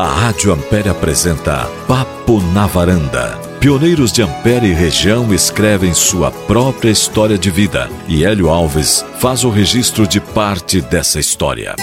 A Rádio Ampere apresenta Papo na Varanda. Pioneiros de Ampere e região escrevem sua própria história de vida e Hélio Alves faz o registro de parte dessa história.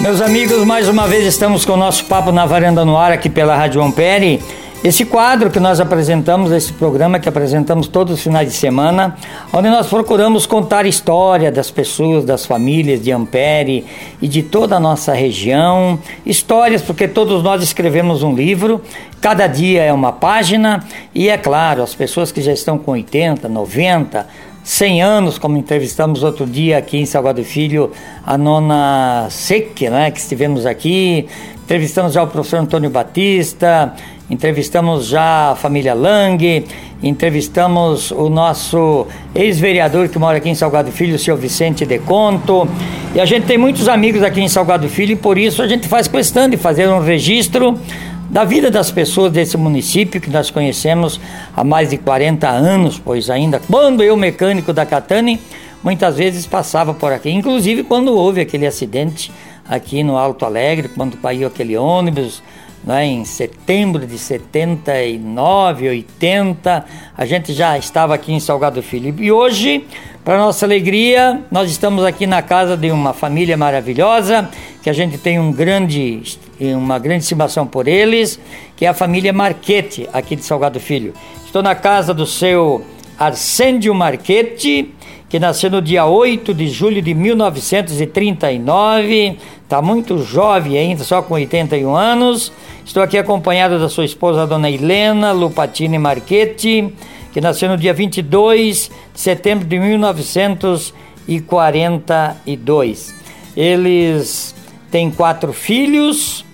Meus amigos, mais uma vez estamos com o nosso Papo na Varanda no ar aqui pela Rádio Ampere esse quadro que nós apresentamos, esse programa que apresentamos todos os finais de semana, onde nós procuramos contar história das pessoas, das famílias de Ampere e de toda a nossa região. Histórias, porque todos nós escrevemos um livro, cada dia é uma página, e é claro, as pessoas que já estão com 80, 90, 100 anos, como entrevistamos outro dia aqui em Salgado Filho, a nona Seque, né, que estivemos aqui, entrevistamos já o professor Antônio Batista, entrevistamos já a família Lang, entrevistamos o nosso ex-vereador que mora aqui em Salgado Filho, o senhor Vicente De Conto. E a gente tem muitos amigos aqui em Salgado Filho e por isso a gente faz questão de fazer um registro da vida das pessoas desse município que nós conhecemos há mais de 40 anos, pois ainda quando eu, mecânico da Catane, muitas vezes passava por aqui, inclusive quando houve aquele acidente aqui no Alto Alegre, quando caiu aquele ônibus, né, em setembro de 79, 80, a gente já estava aqui em Salgado Filho. E hoje, para nossa alegria, nós estamos aqui na casa de uma família maravilhosa, que a gente tem um grande, uma grande estimação por eles, que é a família Marquete, aqui de Salgado Filho. Estou na casa do seu Arsêndio Marquete, que nasceu no dia 8 de julho de 1939, está muito jovem ainda, só com 81 anos. Estou aqui acompanhado da sua esposa, dona Helena Lupatini Marchetti, que nasceu no dia 22 de setembro de 1942. Eles têm quatro filhos,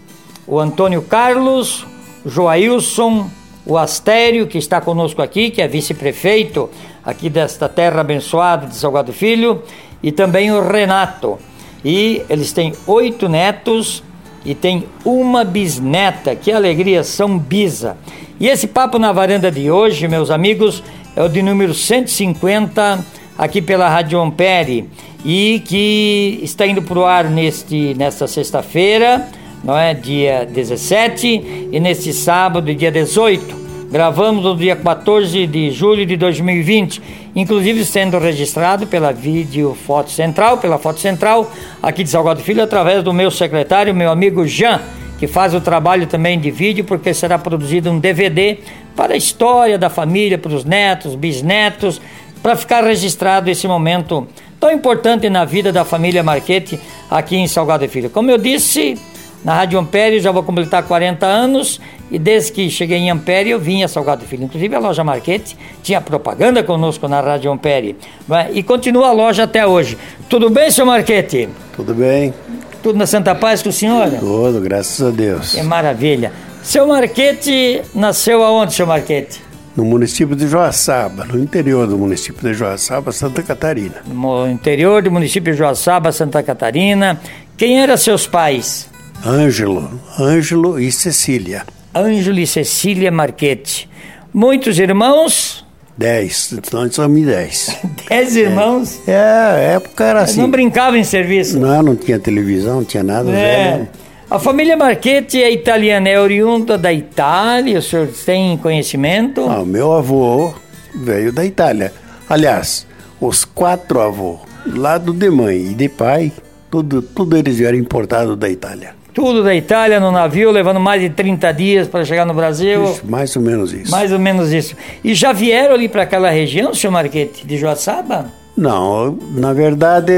o Antônio Carlos, o Joailson, o Astério, que está conosco aqui, que é vice-prefeito aqui desta terra abençoada de Salgado Filho, e também o Renato. E eles têm oito netos e tem uma bisneta. Que alegria, São Bisa. E esse papo na varanda de hoje, meus amigos, é o de número 150 aqui pela Rádio Ampere e que está indo para o ar neste, nesta sexta-feira, não é? Dia 17 e neste sábado, dia 18. Gravamos no dia 14 de julho de 2020, inclusive sendo registrado pela Vídeo Foto Central, pela Foto Central, aqui de Salgado Filho, através do meu secretário, meu amigo Jean, que faz o trabalho também de vídeo, porque será produzido um DVD para a história da família, para os netos, bisnetos, para ficar registrado esse momento tão importante na vida da família Marquete aqui em Salgado Filho. Como eu disse, na Rádio Ampere já vou completar 40 anos e desde que cheguei em Ampere eu vim a Salgado Filho. Inclusive a loja Marquete tinha propaganda conosco na Rádio Ampere é? e continua a loja até hoje. Tudo bem, seu Marquete? Tudo bem. Tudo na Santa Paz com o senhor? Tudo, graças a Deus. Que maravilha. Seu Marquete nasceu aonde, seu Marquete? No município de Joaçaba, no interior do município de Joaçaba, Santa Catarina. No interior do município de Joaçaba, Santa Catarina. Quem eram seus pais? Ângelo, Ângelo e Cecília. Ângelo e Cecília Marchetti. Muitos irmãos? Dez, nós somos dez. dez irmãos? É, a época era assim. Não brincava em serviço? Não, não tinha televisão, não tinha nada. É. Velho. A família Marchetti é italiana, é oriunda da Itália, o senhor tem conhecimento? Ah, meu avô veio da Itália. Aliás, os quatro avôs, lado de mãe e de pai, tudo, tudo eles vieram importado da Itália. Tudo da Itália no navio, levando mais de 30 dias para chegar no Brasil. Isso, mais ou menos isso. Mais ou menos isso. E já vieram ali para aquela região, senhor Marquete, de Joaçaba? Não, na verdade,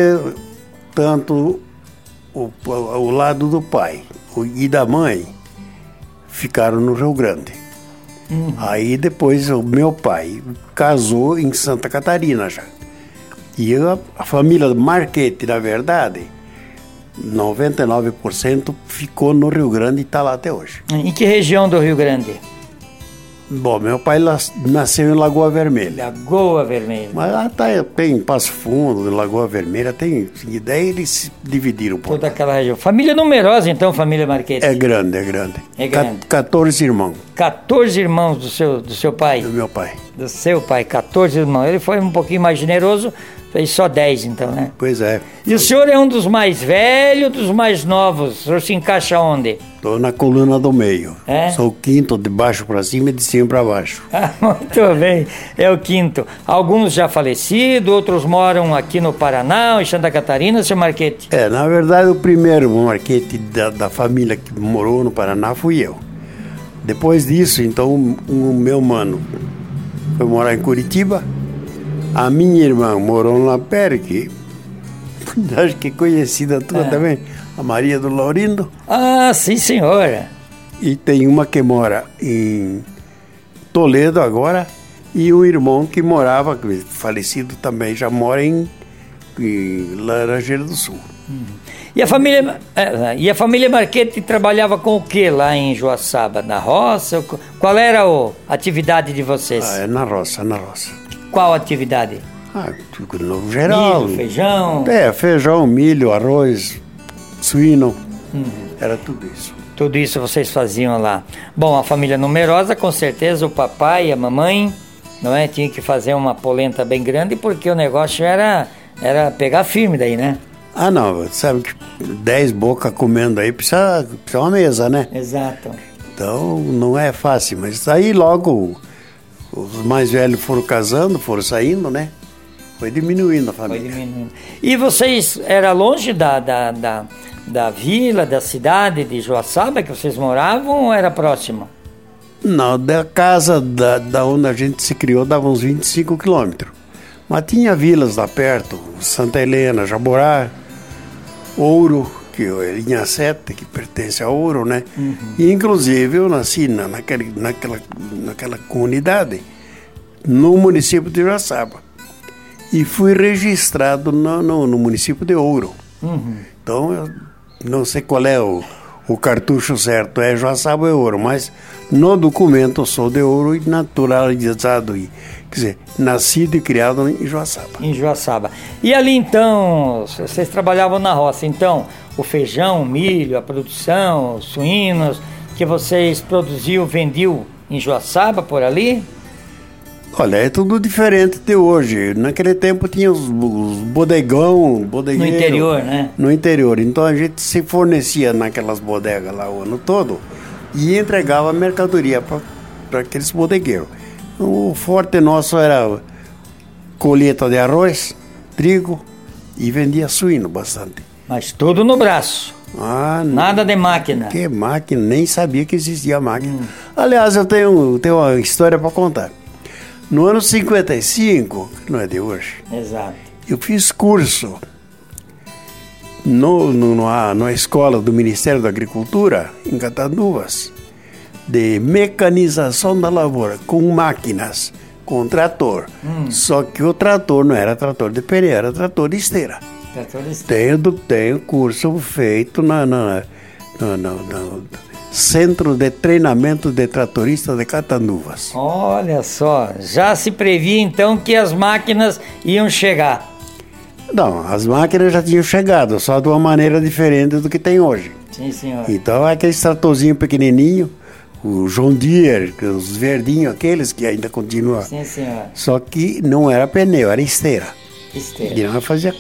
tanto o, o lado do pai e da mãe ficaram no Rio Grande. Uhum. Aí depois o meu pai casou em Santa Catarina já. E a, a família Marquete, na verdade, 99% ficou no Rio Grande e está lá até hoje. Em que região do Rio Grande? Bom, meu pai nasceu em Lagoa Vermelha. Lagoa Vermelha. Mas lá tá, tem Passo Fundo, Lagoa Vermelha, tem. E daí eles se dividiram um Toda aquela região. Família numerosa, então, família Marquete? É grande, é grande. É grande. 14 irmãos. 14 irmãos do seu, do seu pai? Do meu pai. Do seu pai, 14 irmãos. Ele foi um pouquinho mais generoso, fez só 10 então, né? Pois é. E o senhor é um dos mais velhos, dos mais novos. O senhor se encaixa onde? Estou na coluna do meio. É? Sou o quinto, de baixo para cima e de cima para baixo. Ah, muito bem, é o quinto. Alguns já falecidos, outros moram aqui no Paraná, em Santa Catarina, seu Marquete. É, na verdade, o primeiro marquete da, da família que morou no Paraná fui eu. Depois disso, então, o meu mano foi morar em Curitiba. A minha irmã morou no Lampere, que acho que é conhecida tua também, a Maria do Laurindo. Ah, sim, senhora. E tem uma que mora em Toledo agora e um irmão que morava, que falecido também, já mora em, em Laranjeira do Sul. E a família, eh, e a família Marquete trabalhava com o que lá em Joaçaba? Na roça? Qual era a atividade de vocês? Ah, é na roça, na roça. Qual atividade? Ah, tudo no geral. Milho, feijão? É, feijão, milho, arroz, suíno. Era tudo isso. Tudo isso vocês faziam lá. Bom, a família numerosa, com certeza o papai e a mamãe, não é? Tinha que fazer uma polenta bem grande porque o negócio era, era pegar firme daí, né? Ah, não, sabe que 10 bocas comendo aí precisa, precisa uma mesa, né? Exato. Então não é fácil, mas aí logo os mais velhos foram casando, foram saindo, né? Foi diminuindo a Foi família. diminuindo. E vocês, era longe da, da, da, da vila, da cidade de Joaçaba que vocês moravam ou era próximo? Não, da casa da, da onde a gente se criou dava uns 25 quilômetros. Mas tinha vilas lá perto, Santa Helena, Jaborá, Ouro, que é linha 7, que pertence a Ouro, né? E inclusive eu nasci na, naquele, naquela, naquela comunidade, no município de Joaçaba. E fui registrado no, no, no município de Ouro. Então eu não sei qual é o, o cartucho certo, é Joaçaba é Ouro, mas no documento eu sou de Ouro e naturalizado, e, quer dizer, nascido e criado em Joaçaba. Em Joaçaba. E ali então, vocês trabalhavam na roça, então, o feijão, o milho, a produção, os suínos, que vocês produziam, vendiam em Joaçaba por ali? Olha, é tudo diferente de hoje. Naquele tempo tinha os, os bodegão, bodegueiro. No interior, né? No interior. Então a gente se fornecia naquelas bodegas lá o ano todo e entregava mercadoria para aqueles bodegueiros. O forte nosso era colheita de arroz, trigo e vendia suíno bastante. Mas tudo no braço. Ah. Nada de máquina. Que máquina, nem sabia que existia máquina. Aliás, eu tenho, tenho uma história para contar. No ano 55, que não é de hoje, Exato. eu fiz curso no, no, numa, numa escola do Ministério da Agricultura, em Catanduvas, de mecanização da lavoura, com máquinas, com trator. Só que o trator não era trator de pneu, era trator de esteira. Tá tudo isso. Tenho, tenho curso feito na, na, na- na- na Centro de Treinamento de Tratorista de Catanduvas. Olha só, já se previa então que as máquinas iam chegar. Não, as máquinas já tinham chegado, só de uma maneira diferente do que tem hoje. Sim, senhor. Então, aqueles tratorzinhos pequenininho, o John Deere, que os verdinhos aqueles que ainda continuam. Sim, senhor. Só que não era pneu, era esteira. Esteira. E nós fazia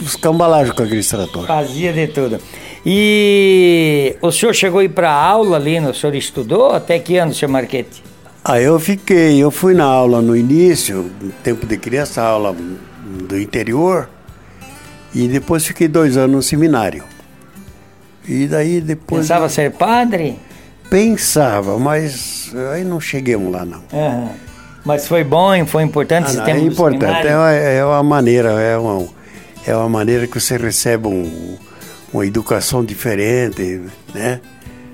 os cambalagens com aqueles tratores. Fazia de tudo. E o senhor chegou a ir para aula ali, o senhor estudou? Até que ano, senhor Marquete? Aí eu fiquei, eu fui na aula no início, no tempo de criança, aula do interior, e depois fiquei dois anos no seminário. E daí depois. Pensava ser padre? Pensava, mas aí não chegamos lá não. Aham. Mas foi bom, foi importante Ah, esse tempo é importante, é uma, é uma maneira, é uma, é uma maneira que você recebe um- uma educação diferente, né?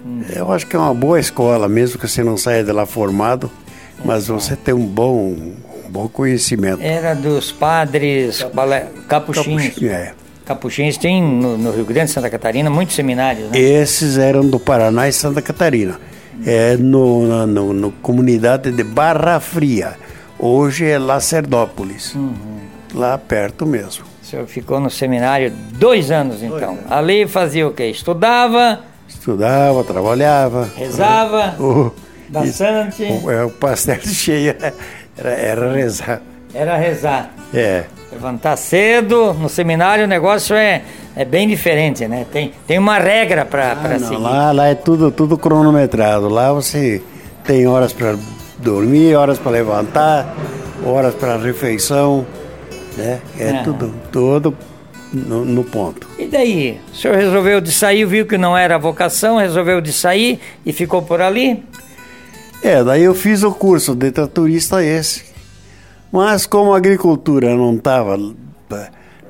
Hum. Eu acho que é uma boa escola, mesmo que você não saia de lá formado, mas você tem um bom, um bom conhecimento. Era dos padres capuchinhos. Capuchinho, é. Capuchinhos tem no, no Rio Grande, Santa Catarina, muitos seminários, né? Esses eram do Paraná e Santa Catarina. É no, na no, no comunidade de Barra Fria. Hoje é Lacerdópolis. Uhum. Lá perto mesmo. O senhor ficou no seminário dois anos, então. Ali fazia o quê? Estudava, Estudava, trabalhava. rezava, O, bastante. o, é o pastel cheio. Era, era rezar. Era rezar. É. Levantar cedo, no seminário o negócio é, é bem diferente, né? Tem, tem uma regra para Ah, não, seguir. lá, lá é tudo, tudo cronometrado. Lá você tem horas para dormir, horas para levantar, horas para refeição, né? É Aham. tudo, tudo no, no ponto. E daí? O senhor resolveu de sair, viu que não era a vocação, resolveu de sair e ficou por ali? É, daí eu fiz o curso de tratorista esse. Mas como a agricultura não estava.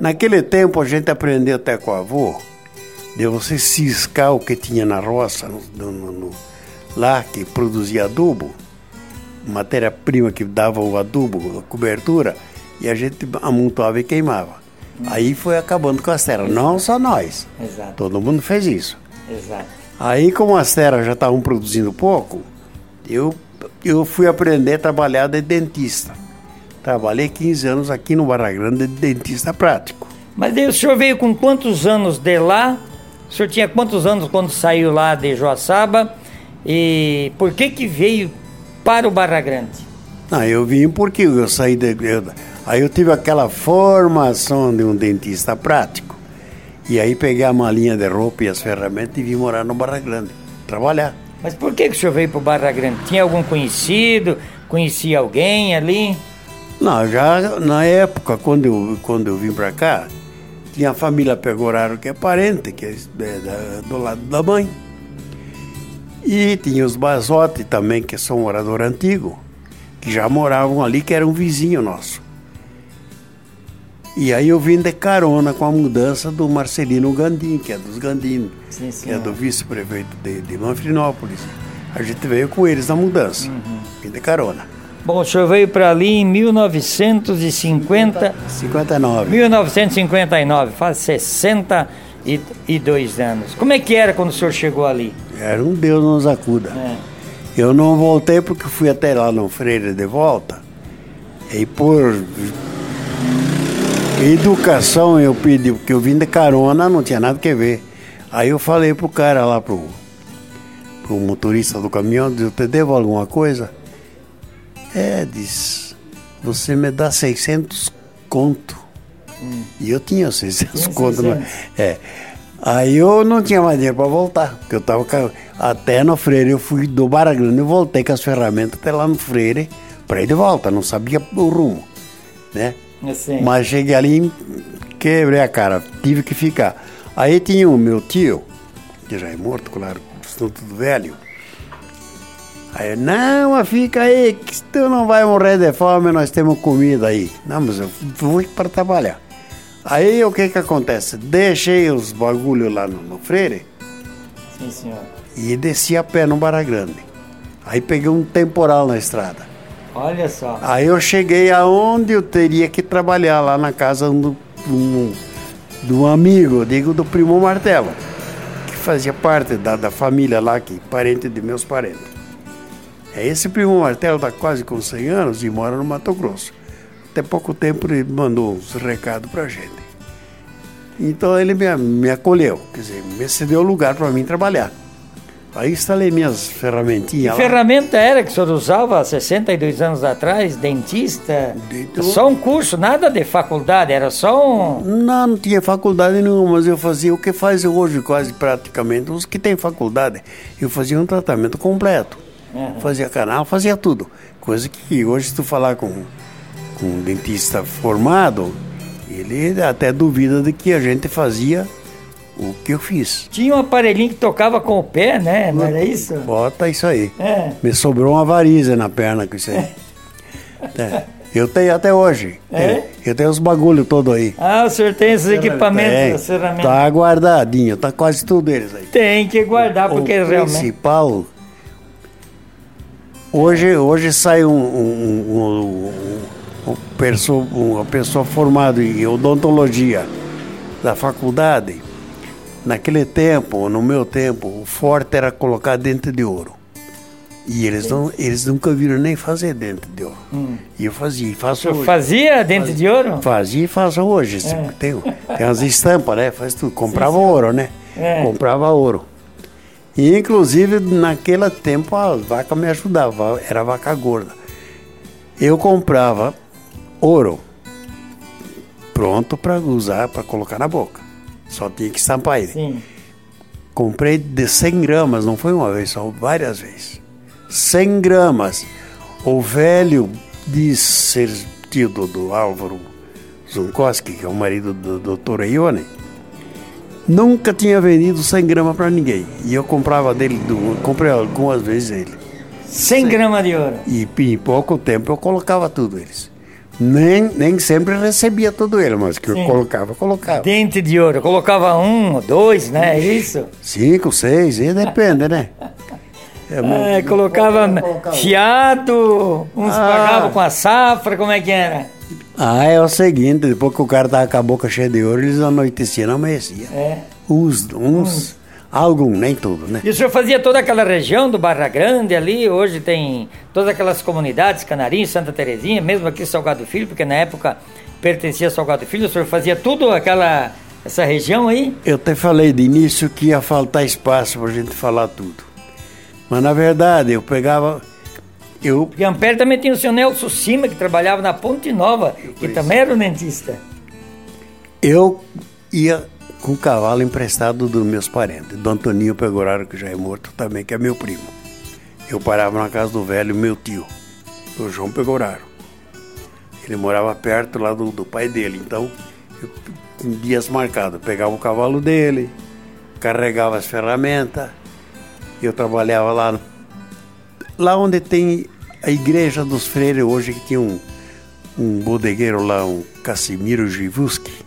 Naquele tempo a gente aprendeu até com o avô, de você ciscar o que tinha na roça, no- no- no- lá que produzia adubo, matéria-prima que dava o adubo, a cobertura, e a gente amontoava e queimava. Aí foi acabando com as terras, não só nós. Exato. Todo mundo fez isso. Exato. Aí, como as terras já estavam produzindo pouco, eu, eu fui aprender a trabalhar de dentista. Trabalhei 15 anos aqui no Barra Grande de dentista prático. Mas daí o senhor veio com quantos anos de lá? O senhor tinha quantos anos quando saiu lá de Joaçaba? E por que que veio para o Barra Grande? Não, eu vim porque eu saí de. eu- aí eu tive aquela formação de um dentista prático. E aí peguei a malinha de roupa e as ferramentas e vim morar no Barra Grande, trabalhar. Mas por que, que o senhor veio para o Barra Grande? Tinha algum conhecido? Conhecia alguém ali? Não, já na época, quando eu, quando eu vim pra cá, tinha a família Pegoraro, que é parente, que é é da- do lado da mãe. E tinha os Bazotti também, que são morador antigo, que já moravam ali, que era um vizinho nosso. E aí eu vim de carona com a mudança do Marcelino Gandim, que é dos Gandim, Sim, que é do vice-prefeito de, de Manfrinópolis. A gente veio com eles na mudança, vim de carona. Bom, o senhor veio para ali em 1950, 59. 1959, faz 62 anos. Como é que era quando o senhor chegou ali? Era um Deus nos acuda. É. Eu não voltei porque fui até lá no Freire de volta. E por educação eu pedi, porque eu vim de carona, não tinha nada que ver. Aí eu falei pro cara lá, pro, pro motorista do caminhão, eu te devo alguma coisa? É, diz, você me dá 600 conto. E eu tinha 600 Tinha conto. 600. Mas, é. Aí eu não tinha mais dinheiro para voltar, porque eu tava até no Freire, eu fui do Barra Grande, eu voltei com as ferramentas até lá no Freire para ir de volta, não sabia o rumo, né? Assim. Mas cheguei ali, quebrei a cara, tive que ficar. Aí tinha o meu tio, que já é morto, claro, estão tudo velho. Aí, eu, não, fica aí, que tu não vai morrer de fome, nós temos comida aí. Não, mas eu vou para trabalhar. Aí o que que acontece? Deixei os bagulho lá no, no Freire Sim, senhor. e desci a pé no Barra Grande. Aí peguei um temporal na estrada. Olha só. Aí eu cheguei aonde eu teria que trabalhar, lá na casa do, do, do amigo, digo do primo Martelo, que fazia parte da, da família lá, que parente de meus parentes. É, Esse primo Martelo está quase com 100 anos e mora no Mato Grosso. Até pouco tempo ele mandou uns recados pra gente. Então ele me, me acolheu, quer dizer, me cedeu lugar para mim trabalhar. Aí instalei minhas Que ferramentinhas lá. ferramenta era que o senhor usava há 62 anos atrás? Dentista? Só um curso, nada de faculdade, era só um. Não, não tinha faculdade nenhuma, mas eu fazia o que faz hoje quase praticamente os que têm faculdade. Eu fazia um tratamento completo. Uhum. Fazia canal, fazia tudo. Coisa que hoje se tu falar com, com um dentista formado, ele até duvida de que a gente fazia o que eu fiz. Tinha um aparelhinho que tocava com o pé, né? Não era isso? Bota isso aí. É. Me sobrou uma varize na perna com isso aí. É. Eu tenho até hoje. É? Eu tenho os bagulho todo aí. Ah, o senhor tem esses equipamentos, Tem. essas ferramentas. Tá guardadinho, tá quase tudo eles aí. Tem que guardar, porque o realmente. principal. Hoje, hoje sai um, um, um- um- um pessoa, uma pessoa formada em odontologia da faculdade. Naquele tempo, no meu tempo, o forte era colocar dente de ouro. E eles, não, eles nunca viram nem fazer dente de ouro. E eu fazia, e faço hoje. fazia dente de ouro? Fazia e faço hoje. É. Tem, tem umas estampas, né? Faz tudo. Comprava ouro, né? É. Comprava ouro. E inclusive naquele tempo a vaca me ajudava, era vaca gorda. eu comprava ouro pronto para usar, para colocar na boca. Só tinha que estampar ele. Sim. Comprei de 100 gramas, não foi uma vez, só várias vezes. 100 gramas. O velho diz ser tio do, Álvaro Zunkowski, que é o marido do Dr. Ione, nunca tinha vendido 100 gramas para ninguém. E eu comprava dele, do, comprei algumas vezes ele. 100 gramas de ouro. E em pouco tempo eu colocava tudo eles. Nem, nem sempre recebia tudo ele, mas que Sim. eu colocava, colocava. Dente de ouro, eu colocava um, dois, né? É isso? Cinco, seis, e depende, né? É, é, colocava fiado, uns ah. pagavam com a safra, como é que era? Ah, é o seguinte, depois que o cara tava com a boca cheia de ouro, eles anoiteciam, não amanhecia. É. Uns, uns, algum, nem tudo, né? E o senhor fazia toda aquela região do Barra Grande ali, hoje tem todas aquelas comunidades, Canarinho, Santa Terezinha, mesmo aqui Salgado Filho, porque na época pertencia a Salgado Filho, o senhor fazia tudo aquela, essa região aí? Eu até falei de início que ia faltar espaço pra gente falar tudo. Mas na verdade, eu pegava. Eu... Porque Ampere também tinha o senhor Nelson Cima, que trabalhava na Ponte Nova, que também era um dentista. Eu ia com o cavalo emprestado dos meus parentes, do Antoninho Pegoraro, que já é morto também, que é meu primo. Eu parava na casa do velho meu tio, o João Pegoraro. Ele morava perto lá do, do pai dele, então, eu, em dias marcados, pegava o cavalo dele, carregava as ferramentas, eu trabalhava lá, lá onde tem a igreja dos freiros hoje, que tinha um, um bodegueiro lá, um Casimiro Givuski.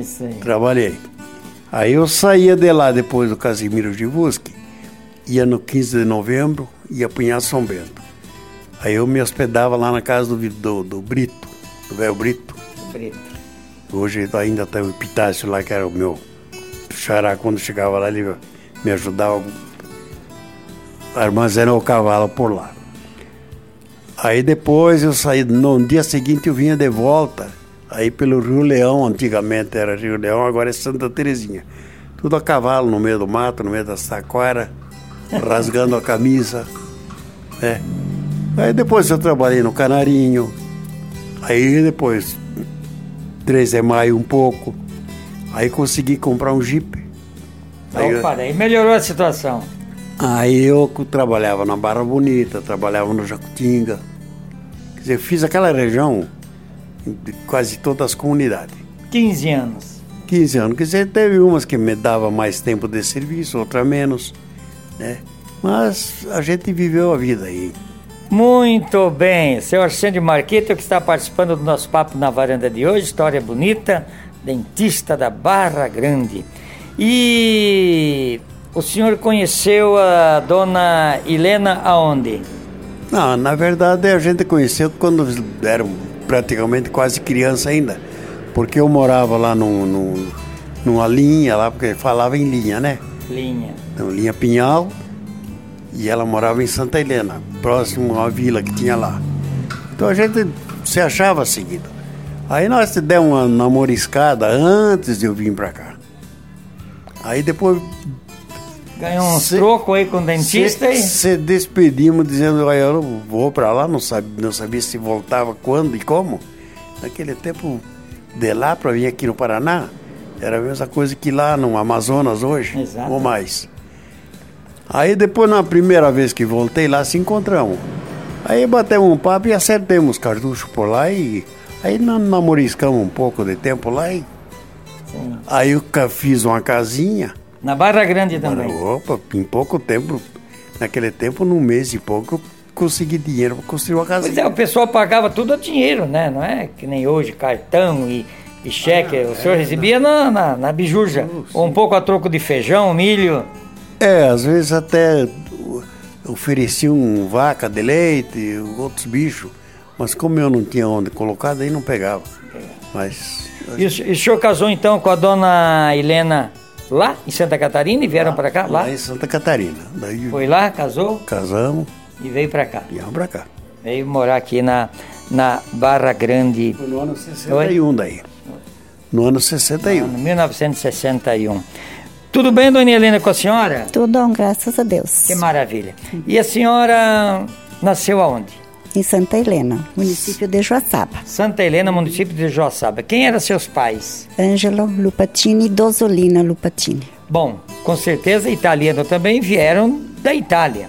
Isso aí. Trabalhei. Aí eu saía de lá depois do Casimiro Givuski, ia no 15 de novembro, ia apunhar São Bento. Aí eu me hospedava lá na casa do, do, do Brito, do velho Brito. Brito. Hoje ainda tem o Epitácio lá, que era o meu xará, quando chegava lá, ele me ajudava armazenar o cavalo por lá. Aí depois eu saí, no dia seguinte eu vinha de volta, aí pelo Rio Leão, antigamente era Rio Leão, agora é Santa Terezinha. Tudo a cavalo, no meio do mato, no meio da saquara, rasgando a camisa. Né? Aí depois eu trabalhei no Canarinho, aí depois, 3 de maio um pouco, aí consegui comprar um Jeep Aí, Opa, daí melhorou a situação. Aí eu trabalhava na Barra Bonita, trabalhava no Jacutinga. Quer dizer, fiz aquela região de quase todas as comunidades. 15 anos. 15 anos. Quer dizer, teve umas que me dava mais tempo de serviço, outra menos, né? Mas a gente viveu a vida aí. Muito bem, senhor Arsenio Marquito que está participando do nosso papo na varanda de hoje, história bonita, dentista da Barra Grande. E o senhor conheceu a dona Helena aonde? Não, na verdade a gente conheceu quando era praticamente quase criança ainda. Porque eu morava lá num, num, numa linha lá, porque falava em linha, né? Linha. Então, linha Pinhal. E ela morava em Santa Helena, próximo a uma vila que tinha lá. Então a gente se achava seguido. Aí nós demos uma namoriscada antes de eu vir pra cá. Aí depois. Ganhou um troco aí com o dentista se, e. Se despedimos dizendo, olha, eu vou para lá, não sabia, não sabia se voltava quando e como. Naquele tempo, de lá para vir aqui no Paraná, era a mesma coisa que lá no Amazonas hoje, Exato. ou mais. Aí depois, na primeira vez que voltei lá, se encontramos. Aí batemos um papo e acertemos cartucho por lá e aí namoriscamos um pouco de tempo lá e Sim. Aí eu fiz uma casinha. Na Barra Grande também. Opa, em pouco tempo, naquele tempo, num mês e pouco, eu consegui dinheiro para construir uma casinha. Pois é, o pessoal pagava tudo a dinheiro, né? Não é que nem hoje, cartão e, e cheque. Ah, o senhor é, recebia na, na, na bijurja. Uh, um pouco a troco de feijão, milho. É, às vezes até ofereciam vaca de leite, outros bichos. Mas como eu não tinha onde colocar, daí não pegava. Mas e, o senhor casou então com a dona Helena lá em Santa Catarina e vieram para cá? Lá? lá em Santa Catarina. Daí Foi lá, casou? Casamos. E veio para cá? Viemos para cá. Veio morar aqui na, na Barra Grande. Foi no ano 61 Oi? daí. No ano 61. No ano 1961. Tudo bem, dona Helena, com a senhora? Tudo, graças a Deus. Que maravilha. E a senhora nasceu aonde? Em Santa Helena, município de Joaçaba. Santa Helena, município de Joaçaba. Quem eram seus pais? Ângelo Lupatini e Dosolina Lupatini. Bom, com certeza italiano também vieram da Itália.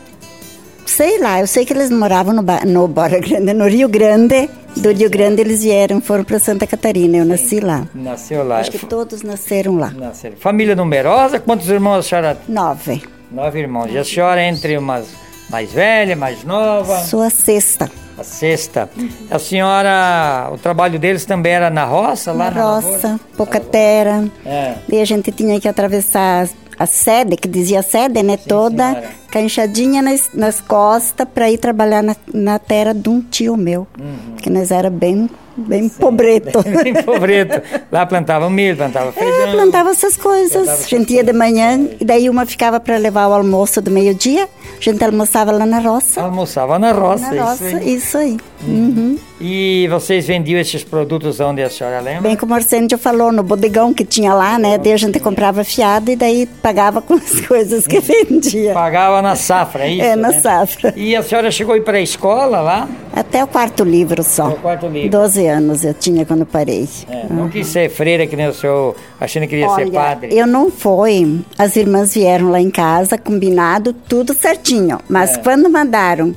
Sei lá, eu sei que eles moravam no, no Bora Grande, no Rio Grande. Do Rio Grande eles vieram, foram para Santa Catarina. Eu nasci lá. Nasceu lá. Acho que todos nasceram lá. Nasceram. Família numerosa? Quantos irmãos a senhora? Nove. Nove irmãos. E a senhora entre umas mais velha, mais nova? Sou a sexta. A sexta. A senhora, o trabalho deles também era na roça? Na lá na roça, pouca terra. É. E a gente tinha que atravessar a sede, que dizia sede, né? Sim, toda senhora. canchadinha nas, nas costas para ir trabalhar na, na terra de um tio meu. Uhum. Que nós era bem, bem pobreto. Bem pobreto. Lá plantava milho, plantava feijão. É, plantava essas coisas. Plantava a gente ia de manhã, e daí uma ficava para levar o almoço do meio-dia. A gente almoçava lá na roça. Almoçava na roça, na isso roça, aí. isso aí. Uhum. E vocês vendiam esses produtos onde a senhora lembra? Bem como o Arsênio falou, no bodegão que tinha lá, né? Daí a gente comprava fiado e daí pagava com as coisas que vendia. Pagava na safra, é isso? É, na né? safra. E a senhora chegou a ir para a escola lá? Até o quarto livro só. Até o quarto livro. 12 anos eu tinha quando parei. É, não quis ser freira que nem o senhor, achando que queria ser Olha, padre. eu não fui. As irmãs vieram lá em casa, combinado, tudo certinho. Mas É. quando mandaram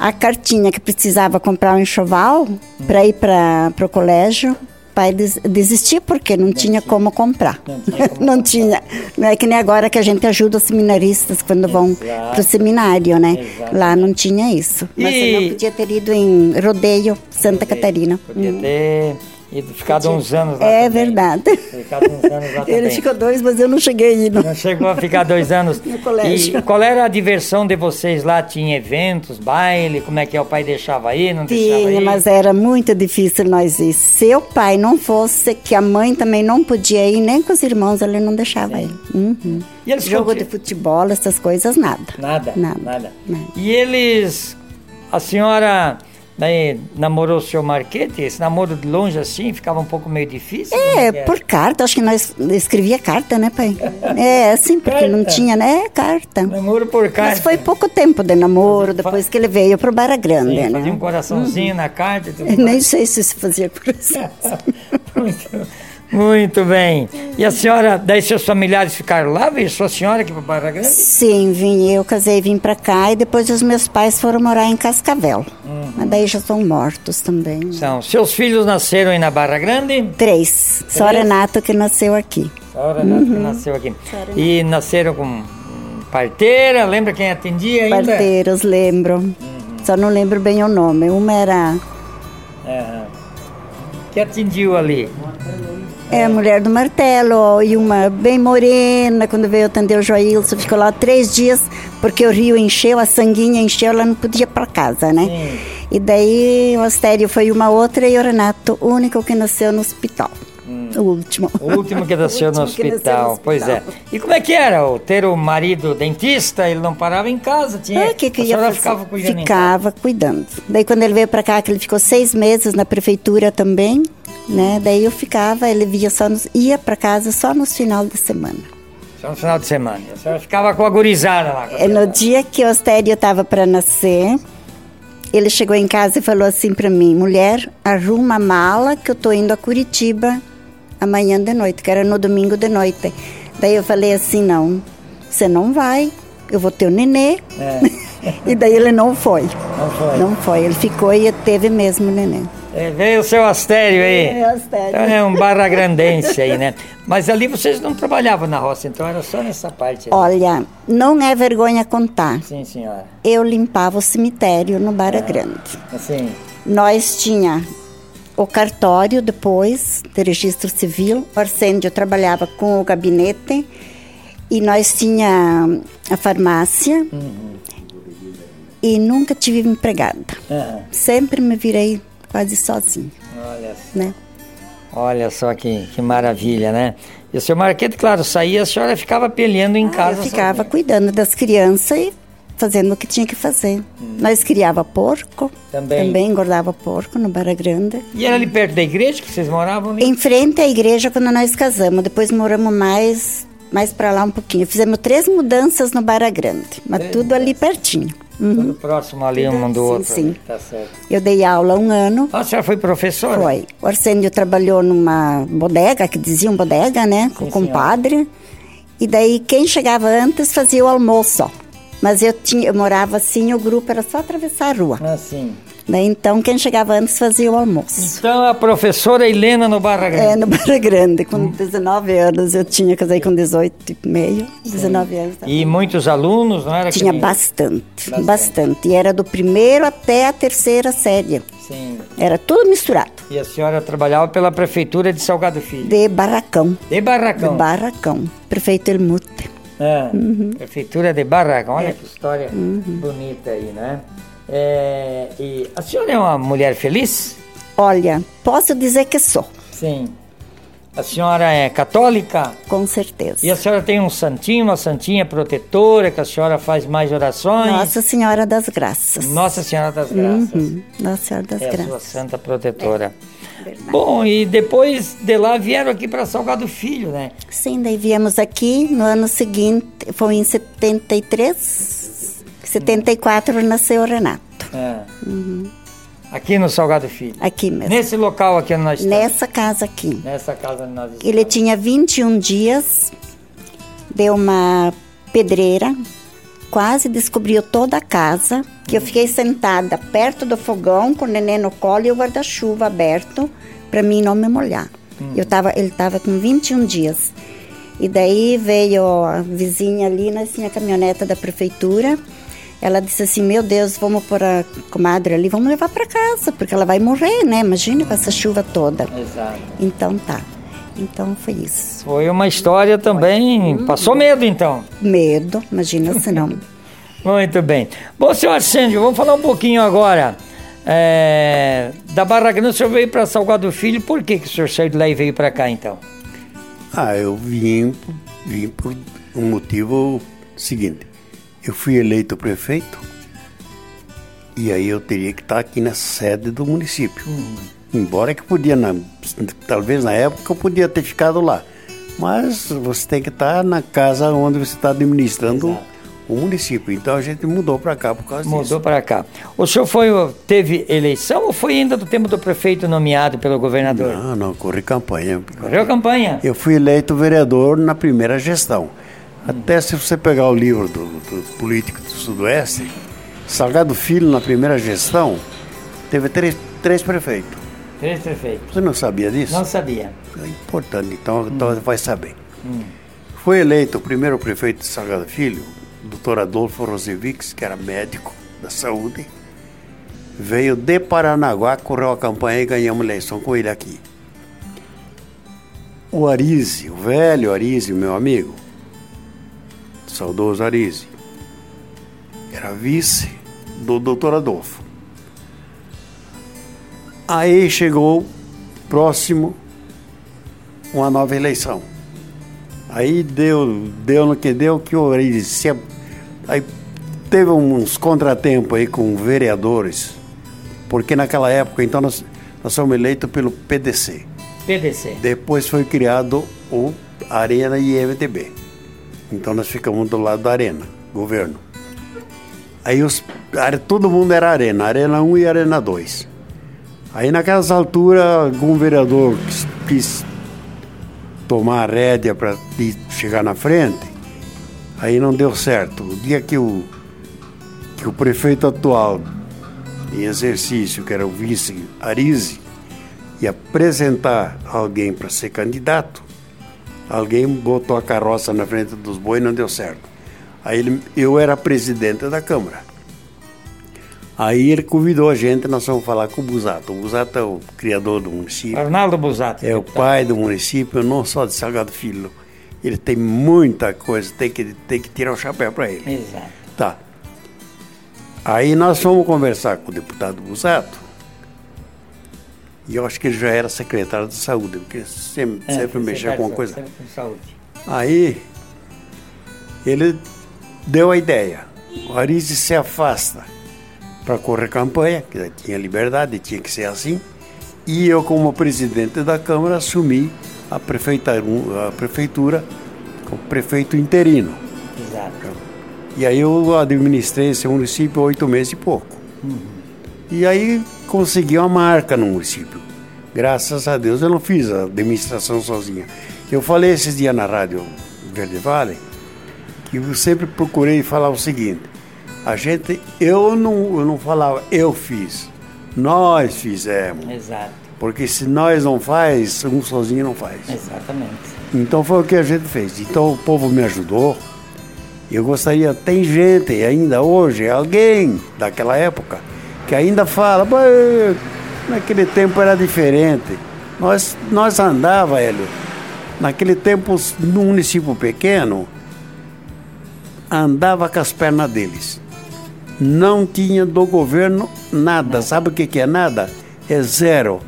a cartinha que precisava comprar um enxoval para ir para o colégio, pai des desistiu porque não, tinha como comprar. Não tinha como Não tinha. Não é que nem agora que a gente ajuda os seminaristas quando vão Exato. para o seminário, né? Exato. Lá não tinha isso. Mas E- eu podia ter ido em Rodeio, Santa Catarina. Podia ter ido, ficado uns anos lá É também. verdade. Ficado uns anos lá Ele também. ficou dois, mas eu não cheguei a ir. Não. Não chegou a ficar dois anos. No colégio. E qual era a diversão de vocês lá? Tinha eventos, baile? Como é que é? O pai deixava aí, não deixava Tinha, aí? mas era muito difícil nós ir. Se o pai não fosse, que a mãe também não podia ir, nem com os irmãos ele não deixava ir. Uhum. E eles Jogo conti- de futebol, essas coisas, nada. Nada, nada, Nada. Nada. E eles... A senhora daí, namorou o seu Marquete? Esse namoro de longe assim ficava um pouco meio difícil? É, que era? por carta, acho que nós escrevia carta, né, pai? É, assim, porque não Carta? tinha, né? Carta. Namoro por carta. Mas foi pouco tempo de namoro, depois que ele veio pro Barra Grande, Sim, né? fazia um coraçãozinho na carta e Nem sei se isso fazia coração. Muito, bem. E a senhora, daí seus familiares ficaram lá? Veio sua senhora aqui para Barra Grande? Sim, vim, eu casei e vim pra cá e depois os meus pais foram morar em Cascavel. Mas daí já são mortos também. São. Seus filhos nasceram aí na Barra Grande? Três. Só Três? Renato que nasceu aqui. Só Renato que nasceu aqui. E nasceram com parteira, lembra quem atendia ainda? Parteiros, lembro. Só não lembro bem o nome. Uma era É. Que atendiu ali? É, a mulher do martelo e uma bem morena. Quando veio atender o Joilson, ficou lá três dias porque o rio encheu, a sanguinha encheu, ela não podia ir para casa, né? Sim. E daí o Astério foi uma outra e o Renato, o único que nasceu no hospital. O último. O último que nasceu no que nasceu hospital. no Pois é. hospital. E como é que era? O ter o marido dentista, ele não parava em casa, tinha. É, que que a ia senhora fazer? ficava cuidando casa. Ficava cuidando. Daí quando ele veio pra cá, que ele ficou seis meses na prefeitura também, né? Daí eu ficava, ele via só nos, ia pra casa só nos final de semana. Só no final de semana. A senhora ficava com a gurizada lá. a É, no dia que o Astério estava para nascer, ele chegou em casa e falou assim para mim: mulher, arruma a mala que eu tô indo a Curitiba amanhã de noite, que era no domingo de noite. Daí eu falei assim: não, você não vai, eu vou ter o nenê. É. e daí ele não foi. Não foi. Não foi, ele ficou e teve mesmo o neném. É, veio o seu Astério aí. É, Astério. Então é um barra grandense aí, né? Mas ali vocês não trabalhavam na roça, então era só nessa parte aí. Olha, não é vergonha contar. Sim, senhora. Eu limpava o cemitério no Barra Grande. Assim, Nós tinha o cartório depois de registro civil. O Arsênio trabalhava com o gabinete e nós tinha a farmácia e nunca tive empregada. Sempre me virei quase sozinha, olha, né? olha só que, que maravilha, né? E o seu Marquete, claro, saía, a senhora ficava peleando em casa. Ah, Eu ficava sozinha. cuidando das crianças e fazendo o que tinha que fazer. Nós criava porco, Hum. Também. também engordava porco no Barra Grande. E era ali perto da igreja que vocês moravam ali? Em frente à igreja quando nós casamos. Depois moramos mais mais para lá um pouquinho. Fizemos três mudanças no Barra Grande, mas Três tudo ali pertinho. Tudo próximo ali um do Sim, outro. sim. Tá certo. Eu dei aula um ano. Ah, a senhora foi professora? Foi. O Arsênio trabalhou numa bodega, que diziam bodega, né? Com o compadre. E daí quem chegava antes fazia o almoço. Mas eu tinha, eu morava assim, o grupo era só atravessar a rua. Ah, sim. Daí então quem chegava antes fazia o almoço. Então a professora Helena no Barra Grande. É, no Barra Grande, com 19 anos. Eu tinha, casei com 18 e meio, 19 anos. E muitos alunos, não era? Tinha bastante, Bastante. bastante, E era do primeiro até a terceira série. Sim. Era tudo misturado. E a senhora trabalhava pela prefeitura de Salgado Filho. De barracão. De Barracão. De barracão. Prefeito Elmute. É, Uhum. Prefeitura de Barracão. Olha que história bonita aí, né? É, e a senhora é uma mulher feliz? Olha, posso dizer que sou, Sim. A senhora é católica? com certeza. E a senhora tem um santinho, uma santinha protetora, que a senhora faz mais orações? Nossa Senhora das Graças. Nossa Senhora das Graças. Uhum, Nossa Senhora das É a sua Graças. santa protetora. verdade. Bom, e depois de lá vieram aqui para Salgado Filho, né? Sim, daí viemos aqui no ano seguinte, foi em 73, 74 nasceu o Renato. É. Aqui no Salgado Filho. Aqui mesmo. Nesse local aqui onde nós estamos. Nessa casa aqui. Nessa casa onde nós estamos. Ele tinha 21 dias, deu uma pedreira, quase descobriu toda a casa, que eu fiquei sentada perto do fogão com o neném no colo e o guarda-chuva aberto para mim não me molhar. Eu tava, ele estava com 21 dias. E daí veio a vizinha ali, nós tinha a caminhoneta da prefeitura. Ela disse assim: Meu Deus, vamos pôr a comadre ali, vamos levar para casa, porque ela vai morrer, né? Imagina com essa chuva toda. Exato. Então tá. Então foi isso. Foi uma história também. Passou medo então. Medo, imagina se não. Muito bem. Bom, senhor Arsênio, vamos falar um pouquinho agora é, da Barra Grande. O senhor veio para Salgado Filho, por que, que o senhor saiu de lá e veio para cá então? Ah, eu vim, vim por um motivo seguinte. Eu fui eleito prefeito e aí eu teria que estar aqui na sede do município. Embora que podia, na- talvez na época eu podia ter ficado lá. Mas você tem que estar na casa onde você está administrando o município. Então a gente mudou para cá por causa Mudou disso. para cá. O senhor foi, teve eleição ou foi ainda do tempo do prefeito nomeado pelo governador? Não, não, corri campanha. Correu campanha? Eu fui eleito vereador na primeira gestão. Até se você pegar o livro do, do político do Sudoeste, Salgado Filho, na primeira gestão, teve três, três prefeitos. Três prefeitos. Você não sabia disso? Não sabia. É importante, então, então vai saber. Foi eleito o primeiro prefeito de Salgado Filho, o doutor Adolfo Rosevics, que era médico da saúde. Veio de Paranaguá, correu a campanha e ganhamos eleição com ele aqui. O Arise, o velho Arise, meu amigo, saudoso Arise, era vice do doutor Adolfo. Aí chegou próximo uma nova eleição. Aí deu, deu no que deu, que o Arise se, aí teve uns contratempos aí com vereadores, porque naquela época, então, nós, nós somos eleitos pelo PDC. PDC. Depois foi criado o Arena e MTB. Então nós ficamos do lado da Arena, governo. Aí os, todo mundo era Arena, Arena 1 e Arena 2. Aí naquelas alturas, algum vereador quis, quis tomar a rédea para chegar na frente, aí não deu certo. O dia que o, que o prefeito atual em exercício, que era o vice Arise, e apresentar alguém para ser candidato, alguém botou a carroça na frente dos bois e não deu certo. Aí ele, eu era presidente da Câmara. Aí ele convidou a gente, nós fomos falar com o Busato. O Busato é o criador do município, Arnaldo Busato. é o pai do município, não só de Salgado Filho. Ele tem muita coisa, tem que, tem que tirar o chapéu para ele. Exato. Tá. Aí nós fomos conversar com o deputado Busato. E eu acho que ele já era secretário de saúde, porque sempre, É, sempre mexeu com uma coisa. Sempre com saúde. Aí ele deu a ideia. O Arise se afasta para correr campanha, que tinha liberdade, tinha que ser assim. E eu, como presidente da Câmara, assumi a prefeitura, a prefeitura como prefeito interino. Exato. E aí eu administrei esse município oito meses e pouco. Uhum. E aí consegui uma marca no município. Graças a Deus eu não fiz a administração sozinha. Eu falei esses dias na rádio Verde Vale que eu sempre procurei falar o seguinte: a gente, eu não, eu não falava eu fiz, nós fizemos. Exato. Porque se nós não faz, um sozinho não faz. Exatamente. Então foi o que a gente fez. Então o povo me ajudou. Eu gostaria, tem gente ainda hoje, alguém daquela época, que ainda fala, naquele tempo era diferente. Nós, nós andava, Hélio, naquele tempo, num município pequeno, andava com as pernas deles. Não tinha do governo nada. Sabe o que, que é nada? É zero.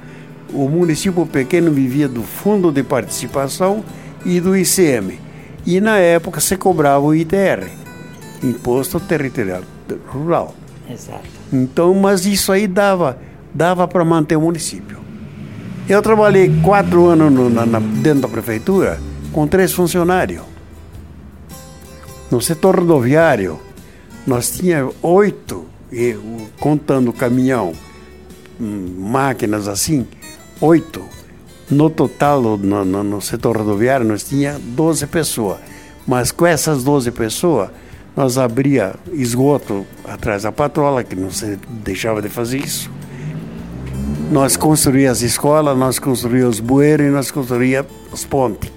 O município pequeno vivia do fundo de participação e do ICM. E na época se cobrava o ITR, Imposto Territorial Rural. Exato. Então, mas isso aí dava, dava para manter o município. Eu trabalhei quatro anos no, na, dentro da prefeitura com três funcionários. No setor rodoviário, nós tínhamos oito, contando caminhão, hum, máquinas assim, oito. No total, no, no, no setor rodoviário, nós tínhamos 12 pessoas. Mas com essas 12 pessoas, nós abria esgoto atrás da patrola, que não se deixava de fazer isso. Nós construíamos as escolas, nós construíamos os bueiros e nós construíamos os pontes.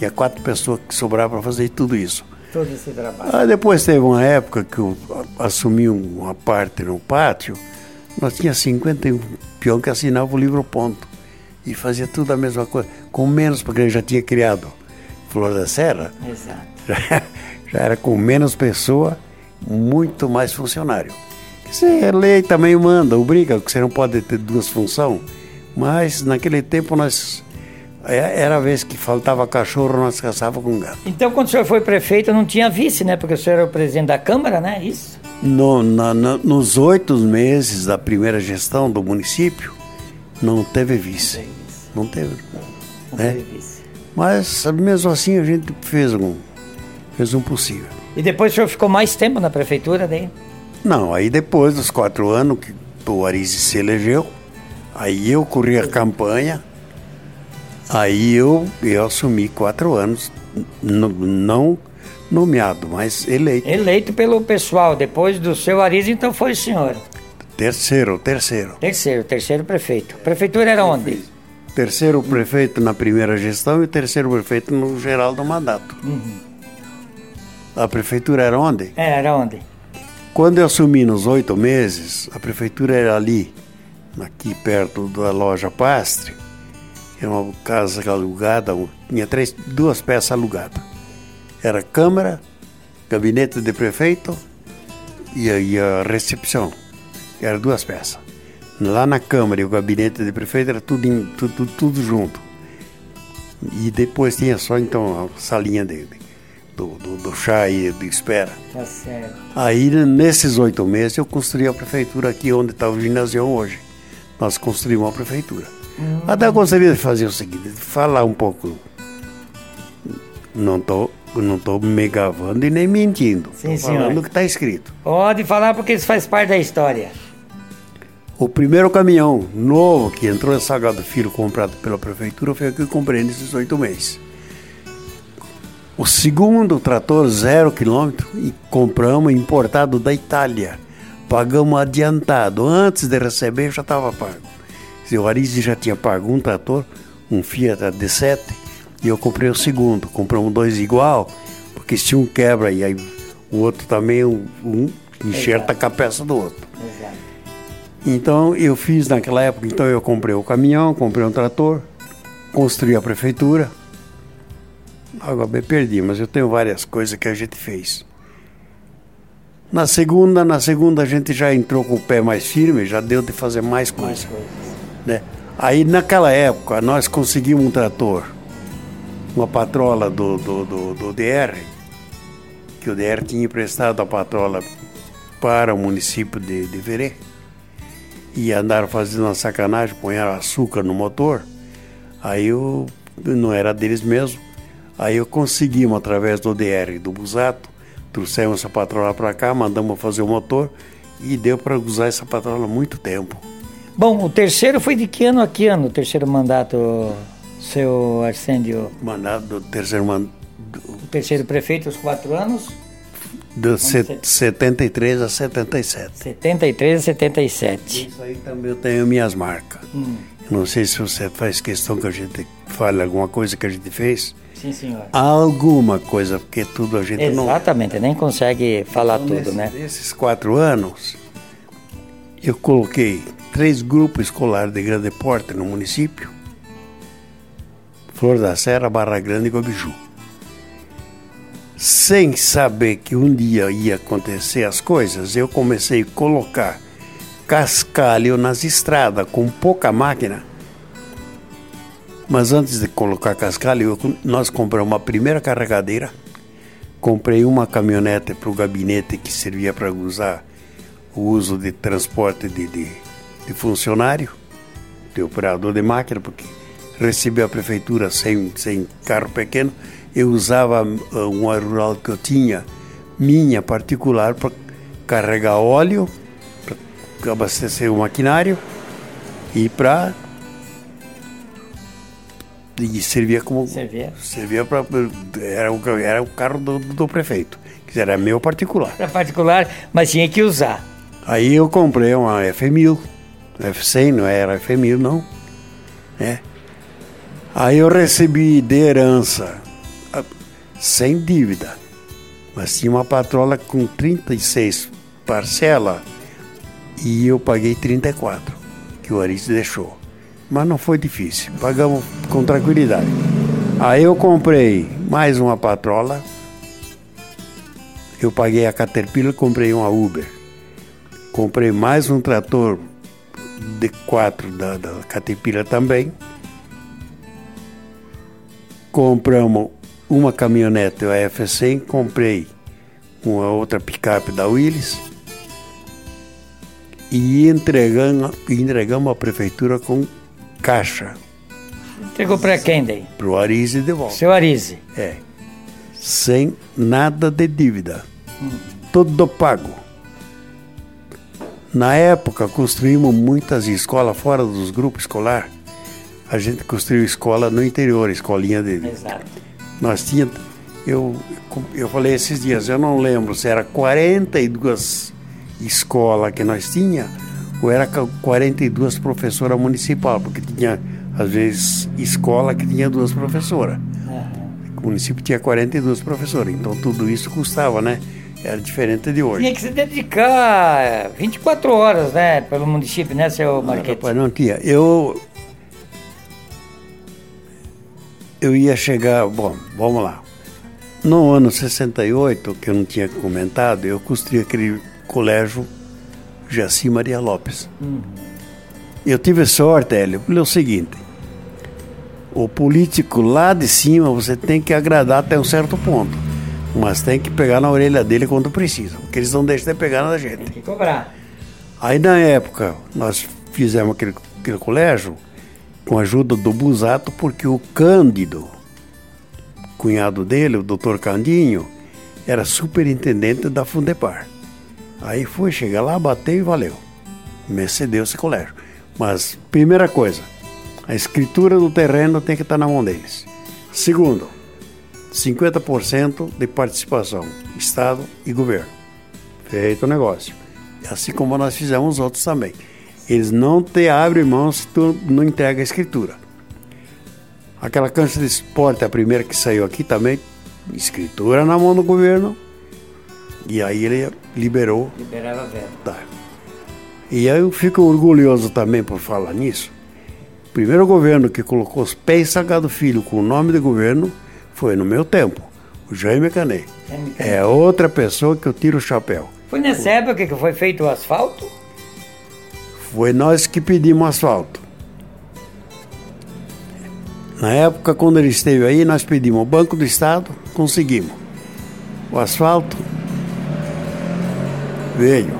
E quatro pessoas que sobraram para fazer tudo isso. Todo esse trabalho. Ah, depois teve uma época que eu assumi uma parte no pátio, nós tínhamos 51 peão que assinava o livro ponto. E fazia tudo a mesma coisa, com menos, porque ele já tinha criado Flor da Serra. Exato. Já, era com menos pessoa, muito mais funcionário. Você lei também manda, obriga, que você não pode ter duas funções, mas naquele tempo nós é, era a vez que faltava cachorro, nós caçava com gato. Então, quando o senhor foi prefeito, não tinha vice, né? Porque o senhor era o presidente da Câmara, né? Isso? No, na, na, nos oito meses da primeira gestão do município, não teve vice. Não teve. Não, não é? teve vice. Mas, mesmo assim, a gente fez um, fez um possível. E depois o senhor ficou mais tempo na prefeitura daí? Não, aí depois dos quatro anos que o Arise se elegeu, aí eu corri a campanha Aí eu, eu assumi quatro anos, não nomeado, mas eleito. Eleito pelo pessoal, depois do seu Ariz, então foi o senhor. Terceiro, terceiro. Terceiro, terceiro prefeito. Prefeitura era onde? Terceiro prefeito na primeira gestão e terceiro prefeito no geral do mandato. Uhum. A prefeitura era onde? É, era onde? Quando eu assumi nos oito meses, a prefeitura era ali, aqui perto da loja Pastre, era uma casa alugada, tinha três, duas peças alugadas. Era câmara, gabinete de prefeito e a, e a recepção. Era duas peças. Lá na câmara e o gabinete de prefeito era tudo, em, tudo, tudo junto. E depois tinha só então a salinha dele. Do, do, do, chá e de espera. Tá certo. Aí, nesses oito meses, eu construí a prefeitura aqui onde está o ginásio hoje. Nós construímos a prefeitura. Uhum. Até eu gostaria de fazer o seguinte, falar um pouco. Não estou não tô me gravando e nem mentindo. Sim, tô falando o que está escrito. Pode falar porque isso faz parte da história. O primeiro caminhão novo que entrou em Sagrado Filho comprado pela prefeitura foi o que eu comprei nesses oito meses. O segundo trator zero quilômetro e compramos importado da Itália. Pagamos adiantado. Antes de receber já estava pago. O Arise já tinha pago um trator, um Fiat D7, e eu comprei o segundo. Compramos dois igual, porque se um quebra e aí o outro também, um, um enxerta Exato. com a peça do outro. Exato. Então eu fiz naquela época, então eu comprei o caminhão, comprei um trator, construí a prefeitura. Agora me perdi, mas eu tenho várias coisas que a gente fez. Na segunda, na segunda a gente já entrou com o pé mais firme, já deu de fazer mais coisas. Né? Aí naquela época nós conseguimos um trator, uma patrola do, do, do, do DR, que o DR tinha emprestado a patrola para o município de, de Verê. E andaram fazendo uma sacanagem, punharam açúcar no motor. Aí eu não era deles mesmo. Aí eu conseguimos, através do DR do Busato, trouxemos essa patrola para cá, mandamos fazer o motor e deu para usar essa patrola muito tempo. Bom, o terceiro foi de que ano a que ano, o terceiro mandato, seu Arsêndio? Mandato do terceiro mandato. O terceiro prefeito, os quatro anos? De set, 73 a 77. 73 a 77. Isso aí também eu tenho minhas marcas. Hum. Não sei se você faz questão que a gente fale alguma coisa que a gente fez. Sim, senhor. Alguma coisa, porque tudo a gente Exatamente, não. Exatamente, nem consegue falar então, tudo, nesse, né? Nesses quatro anos, eu coloquei três grupos escolares de grande porte no município: Flor da Serra, Barra Grande e Gobiju. Sem saber que um dia ia acontecer as coisas, eu comecei a colocar cascalho nas estradas com pouca máquina. Mas antes de colocar cascalho, eu, nós compramos uma primeira carregadeira, comprei uma caminhonete para o gabinete que servia para usar o uso de transporte de, de, de funcionário, de operador de máquina, porque recebi a prefeitura sem, sem carro pequeno, eu usava uh, uma rural que eu tinha, minha particular, para carregar óleo, para abastecer o maquinário e para e servia como servia, servia para era o era o carro do, do prefeito que era meu particular era particular mas tinha que usar aí eu comprei uma F1000 F100 não era F1000 não é aí eu recebi de herança sem dívida. Mas tinha uma patrola com 36 parcela e eu paguei 34, que o Aris deixou. Mas não foi difícil, pagamos com tranquilidade. Aí eu comprei mais uma patrola, eu paguei a Caterpillar, comprei uma Uber. Comprei mais um trator D4 da, da Caterpillar também. Compramos uma caminhonete a F100, comprei uma outra picape da Willis e entregamos, entregamos a prefeitura com caixa. Entregou para quem daí? Para o Arise de volta. Seu Arise. É. Sem nada de dívida. Hum. Tudo pago. Na época, construímos muitas escolas fora dos grupos escolar. A gente construiu escola no interior, escolinha de. Exato nós tínhamos, eu, eu falei esses dias, eu não lembro se era 42 escolas que nós tinha ou era 42 professoras municipal, porque tinha, às vezes, escola que tinha duas professoras. O município tinha 42 professoras, então tudo isso custava, né? Era diferente de hoje. Tinha que se dedicar 24 horas, né, pelo município, né, seu Marquete? Não, não tinha. Eu, eu ia chegar. Bom, vamos lá. No ano 68, que eu não tinha comentado, eu construí aquele colégio Jaci Maria Lopes. Uhum. Eu tive sorte, Hélio, pelo é o seguinte: o político lá de cima você tem que agradar até um certo ponto, mas tem que pegar na orelha dele quando precisa, porque eles não deixam de pegar na gente. Tem que cobrar. Aí na época nós fizemos aquele, aquele colégio com a ajuda do Busato, porque o Cândido, cunhado dele, o doutor Candinho, era superintendente da Fundepar. Aí foi, chega lá, bateu e valeu. Me cedeu esse colégio. Mas, primeira coisa, a escritura do terreno tem que estar na mão deles. Segundo, 50% de participação, Estado e governo. Feito o negócio. Assim como nós fizemos outros também. Eles não te abrem mão se tu não entrega a escritura. Aquela cancha de esporte, a primeira que saiu aqui também, escritura na mão do governo. E aí ele liberou. Liberava verba. Tá. E aí eu fico orgulhoso também por falar nisso. O primeiro governo que colocou os pés Sagado Filho com o nome de governo foi no meu tempo, o Jaime Canet. É outra pessoa que eu tiro o chapéu. Foi nessa época que foi feito o asfalto? Foi nós que pedimos asfalto. Na época, quando ele esteve aí, nós pedimos o Banco do Estado, conseguimos. O asfalto veio.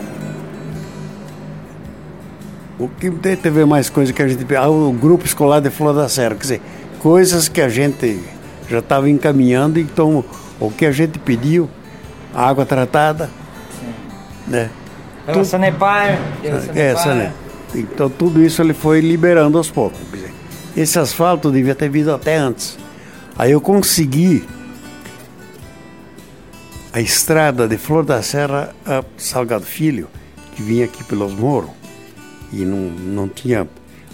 O que teve mais coisa que a gente. Ah, o grupo escolar de Flor da Serra, quer dizer, coisas que a gente já estava encaminhando, então o que a gente pediu, água tratada, né? Pela Tu- Sanepar. pela É, Sanepar. né? Então tudo isso ele foi liberando aos poucos. Quer dizer, Esse asfalto devia ter vindo até antes. Aí eu consegui a estrada de Flor da Serra a Salgado Filho, que vinha aqui pelos Moros, e não, não tinha.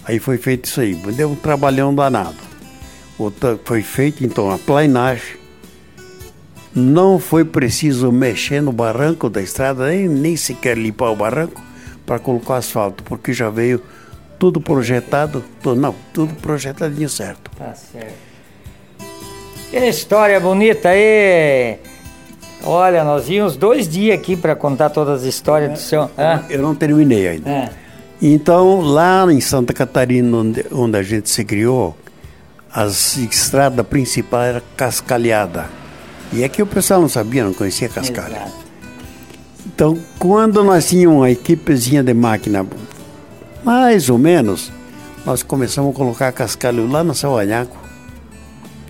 Aí foi feito isso aí, deu um trabalhão danado. Outra, foi feito então a plainagem. Não foi preciso mexer no barranco da estrada, nem, nem sequer limpar o barranco para colocar asfalto, porque já veio tudo projetado, tu- não, tudo projetadinho certo. Tá certo. Que história bonita aí. Olha, nós íamos dois dias aqui para contar todas as histórias do seu. Hã? Eu não terminei ainda. É. Então, lá em Santa Catarina, onde, onde a gente se criou, as estrada principal era cascalhada. E é que o pessoal não sabia, não conhecia cascalho. Exato. Então, quando nós tínhamos uma equipezinha de máquina, mais ou menos, nós começamos a colocar cascalho lá no Salvanhaco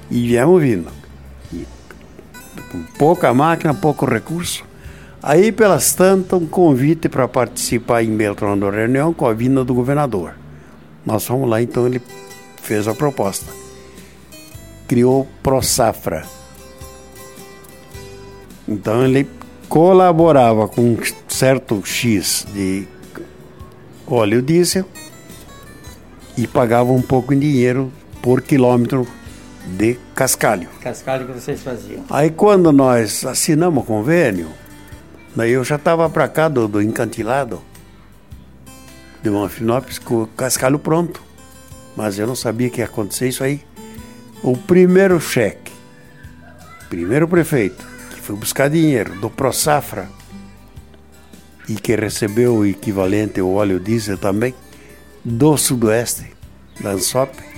e viemos vindo. Com pouca máquina, pouco recurso. Aí, pelas tantas, um convite para participar em Beltrão da reunião com a vinda do governador. Nós fomos lá, então ele fez a proposta. Criou Pro Safra. Então ele colaborava com um certo X de óleo diesel e pagava um pouco em dinheiro por quilômetro de cascalho. Cascalho que vocês faziam. Aí quando nós assinamos o convênio, daí eu já estava para cá do, do encantilado de Manfinópolis com o cascalho pronto. Mas eu não sabia que ia acontecer isso aí. O primeiro cheque, primeiro prefeito, que foi buscar dinheiro do ProSafra e que recebeu o equivalente ao óleo diesel também, do Sudoeste, da Ansop,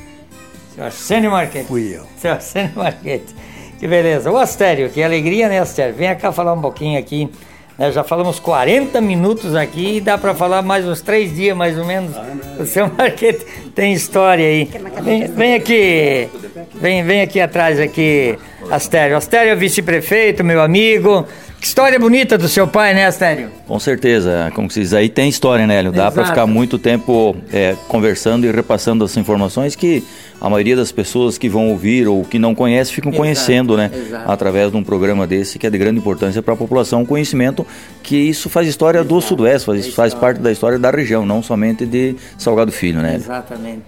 Seu Arsênio Marquete. fui eu. Seu Arsênio Marquete. Que beleza. Ô Astério, que alegria, né, Astério? Vem cá falar um pouquinho aqui. né? Já falamos 40 minutos aqui e dá para falar mais uns três dias, mais ou menos. O seu Marquete tem história aí. Vem, vem aqui. Vem, vem aqui atrás aqui, Astério. Astério é vice-prefeito, meu amigo. Que história bonita do seu pai, né, Astério? Com certeza, como se diz, aí tem história, né, Hélio? Dá para ficar muito tempo é, conversando e repassando as informações que a maioria das pessoas que vão ouvir ou que não conhecem ficam Exato, conhecendo, né? exato. Através de um programa desse que é de grande importância para a população, conhecimento que isso faz história do Sudoeste, faz, faz parte da história da região, não somente de Salgado Filho, né? Exatamente.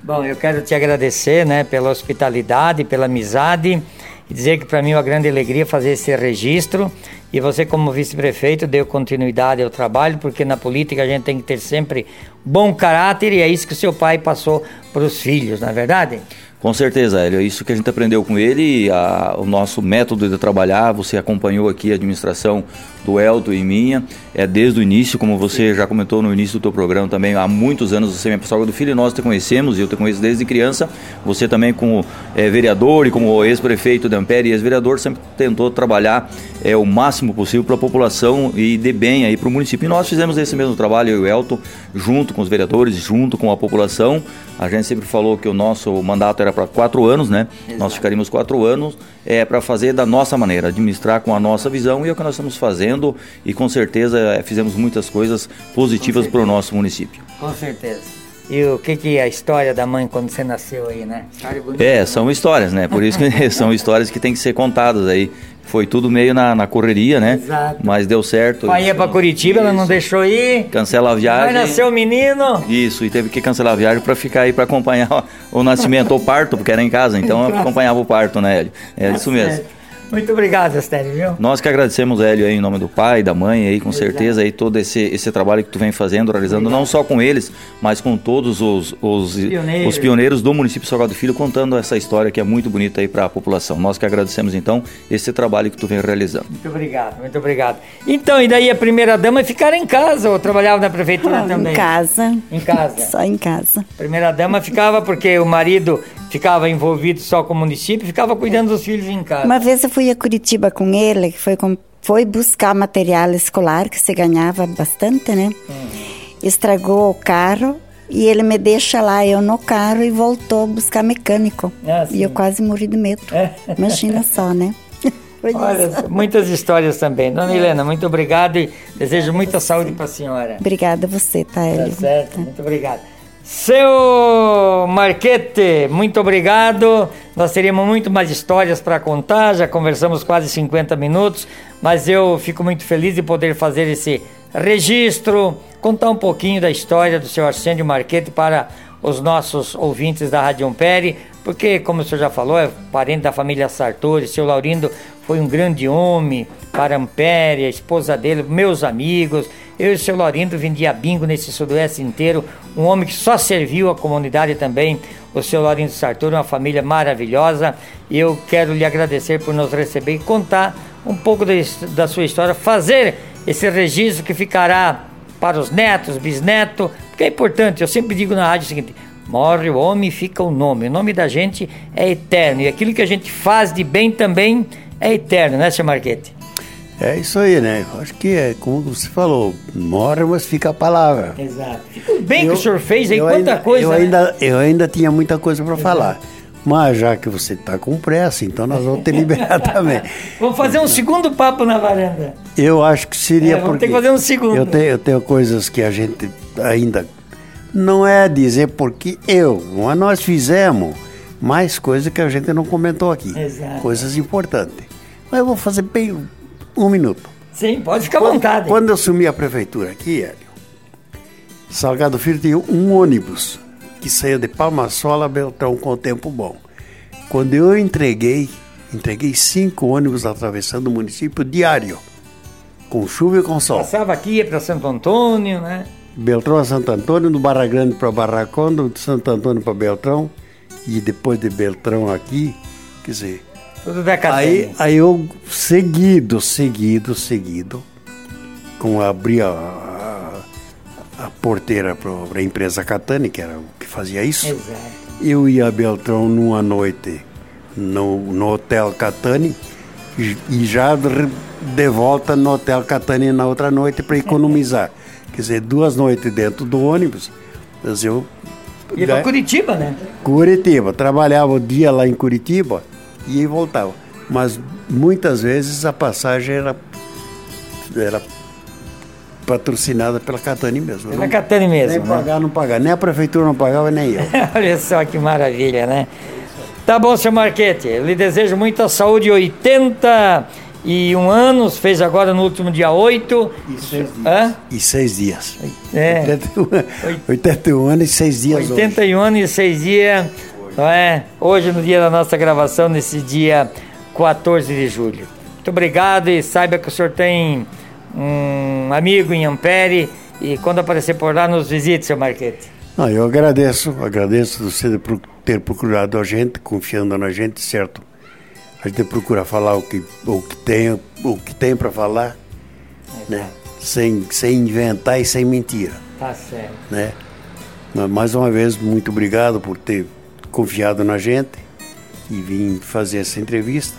Bom, eu quero te agradecer, né, pela hospitalidade, pela amizade e dizer que para mim é uma grande alegria fazer esse registro e você como vice-prefeito deu continuidade ao trabalho, porque na política a gente tem que ter sempre bom caráter e é isso que o seu pai passou para os filhos, não é verdade? Com certeza, Hélio. É isso que a gente aprendeu com ele, a- o nosso método de trabalhar. Você acompanhou aqui a administração do Elton e minha, é desde o início, como você já comentou no início do teu programa também, há muitos anos você vem para Salga do Filho e nós te conhecemos, e eu te conheço desde criança. Você também como eh, vereador e como ex-prefeito de Ampere e ex-vereador sempre tentou trabalhar eh, o máximo possível para a população e de bem aí para o município. E nós fizemos esse mesmo trabalho, eu e o Elton, junto com os vereadores, junto com a população. A gente sempre falou que o nosso mandato era para quatro anos, né? Nós ficaríamos quatro anos é, para fazer da nossa maneira, administrar com a nossa visão e é o que nós estamos fazendo e com certeza é, fizemos muitas coisas positivas para o nosso município. Com certeza. E o que que é a história da mãe quando você nasceu aí, né? É, né? são histórias, né? Por isso que são histórias que têm que ser contadas aí. Foi tudo meio na, na correria, né? Exato. Mas deu certo. O pai ia para Curitiba, ela não deixou ir. Cancela a Vai viagem. nascer o menino. Isso, e teve que cancelar a viagem para ficar aí para acompanhar o nascimento, o parto, porque era em casa, então eu acompanhava o parto, né, Hélio? É isso mesmo. Certo. Muito obrigado, Astério, viu? Nós que agradecemos, Hélio, aí, em nome do pai, da mãe, aí, com certeza, aí, todo esse, esse trabalho que tu vem fazendo, realizando, não só com eles, mas com todos os, os, Pioneiros. os pioneiros do município de Salgado Filho, contando essa história que é muito bonita aí para a população. Nós que agradecemos, então, esse trabalho que tu vem realizando. Muito obrigado, muito obrigado. Então, e daí a primeira dama ficaram em casa ou trabalhava na prefeitura Ah, também? em casa. Em casa. Só em casa. Primeira dama ficava porque o marido ficava envolvido só com o município, ficava cuidando dos filhos em casa. Uma vez eu fui a Curitiba com ele, que foi, com- foi buscar material escolar, que se ganhava bastante, né? Estragou o carro e ele me deixa lá, eu no carro, e voltou buscar mecânico. Ah, e eu quase morri de medo. É. Imagina só, né? Olha, muitas histórias também. Dona Helena, muito obrigado e desejo muita saúde para a senhora. Obrigada a você, Tá Taélio. certo, muito obrigado. Seu Marquete, muito obrigado. Nós teríamos muito mais histórias para contar, já conversamos quase 50 minutos, mas eu fico muito feliz de poder fazer esse registro, contar um pouquinho da história do seu Arsênio Marquete para os nossos ouvintes da Rádio Ampere, porque, como o senhor já falou, é parente da família Sartori, seu Laurindo foi um grande homem para Ampere, a esposa dele, meus amigos. Eu e o seu Laurindo vendia bingo nesse sudoeste inteiro, um homem que só serviu a comunidade também. O seu Laurindo Sartori, uma família maravilhosa. E eu quero lhe agradecer por nos receber e contar um pouco da, his- da sua história, fazer esse registro que ficará para os netos, bisnetos, porque é importante. Eu sempre digo na rádio o seguinte: morre o homem, fica o nome. O nome da gente é eterno e aquilo que a gente faz de bem também é eterno, né, seu Marquete? É isso aí, né? Acho que é como você falou, morre, mas fica a palavra. Exato. O bem que Eu- o senhor fez aí, quanta ainda, coisa. Eu né? ainda, eu ainda tinha muita coisa para falar. Mas já que você está com pressa, então nós vamos te liberar também. Vamos fazer um segundo papo na varanda. Eu acho que seria É, vamos porque ter que fazer um segundo. Eu tenho, eu tenho coisas que a gente ainda não é dizer porque eu, mas nós fizemos mais coisas que a gente não comentou aqui. Exato. Coisas importantes. Mas eu vou fazer bem um minuto. Sim, pode ficar à vontade. Quando eu assumi a prefeitura aqui, Hélio, Salgado Filho tinha um ônibus que saía de Palmasola a Beltrão com o tempo bom. Quando eu entreguei, entreguei cinco ônibus atravessando o município diário, com chuva e com sol. Passava aqui, ia para Santo Antônio, né? Beltrão a Santo Antônio, do Barra Grande para Barracondo, de Santo Antônio para Beltrão, e depois de Beltrão aqui, quer dizer, Aí, aí eu, seguido, seguido, seguido, com abri a, a, a porteira para a empresa Catani, que era o que fazia isso, Exato. eu ia a Beltrão numa noite no, no Hotel Catani e, e já de volta no Hotel Catani na outra noite para economizar. Quer dizer, duas noites dentro do ônibus, mas eu para ga- Curitiba, né? Curitiba. Trabalhava o dia lá em Curitiba e aí voltava. Mas muitas vezes a passagem era, era patrocinada pela Catani mesmo. Pela Não- Catani mesmo, Nem né? pagar, não pagar. Nem a prefeitura não pagava, nem eu. Olha só que maravilha, né? Tá bom, seu Marquete. Eu lhe desejo muita saúde. 81 anos, fez agora no último dia 8. E seis dias. Hã? E seis dias. É. 81, 81 anos e seis dias hoje. 81 anos e 6 dias, não é? Hoje, no dia da nossa gravação, nesse dia 14 de julho. Muito obrigado e saiba que o senhor tem um amigo em Ampere e quando aparecer por lá, nos visite, seu Marquete. Não, eu agradeço, agradeço você por ter procurado a gente, confiando na gente, certo? A gente procura falar o que, o que tem, o que tem para falar, né? Sem, sem inventar e sem mentira, Tá certo. né? Mas, mais uma vez, muito obrigado por ter confiado na gente e vim fazer essa entrevista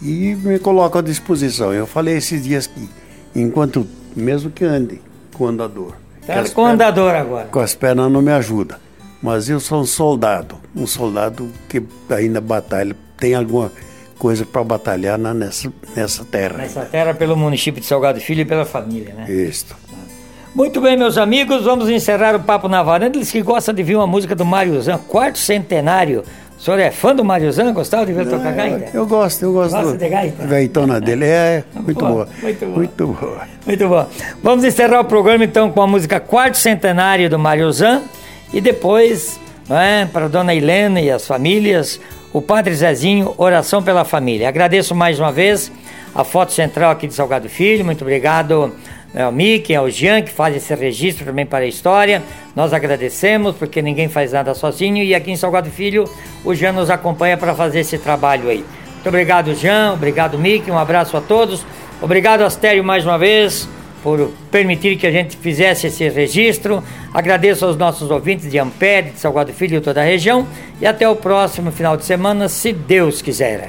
e me coloco à disposição. Eu falei esses dias que, enquanto, mesmo que ande com andador, Tá com pernas- andador agora. com as pernas não me ajuda. Mas eu sou um soldado, um soldado que ainda batalha, tem alguma coisa para batalhar na- nessa, nessa terra. Nessa terra, pelo município de Salgado Filho e pela família, né? Isto. Muito bem, meus amigos, vamos encerrar o Papo na Varanda. Eles que gostam de ver uma música do Mariozão, quarto centenário. O senhor é fã do Mariozão? Gostava de ver ele tocar gaita? Eu gosto, eu gosto. Gosta do- de gaita? Gaitona dele é muito Boa, boa. muito boa. Muito boa. Muito bom. Vamos encerrar o programa então com a música Quarto Centenário do Mariozan e depois, não é, para a dona Helena e as famílias, o Padre Zezinho, oração pela família. Agradeço mais uma vez a foto central aqui de Salgado Filho, muito obrigado né, ao Mickey, ao Jean, que faz esse registro também para a história. Nós agradecemos, porque ninguém faz nada sozinho, e aqui em Salgado Filho, o Jean nos acompanha para fazer esse trabalho aí. Muito obrigado, Jean, obrigado, Mickey, um abraço a todos. Obrigado, Astério, mais uma vez, por permitir que a gente fizesse esse registro. Agradeço aos nossos ouvintes de Ampere, de Salgado Filho e toda a região. E até o próximo final de semana, se Deus quiser.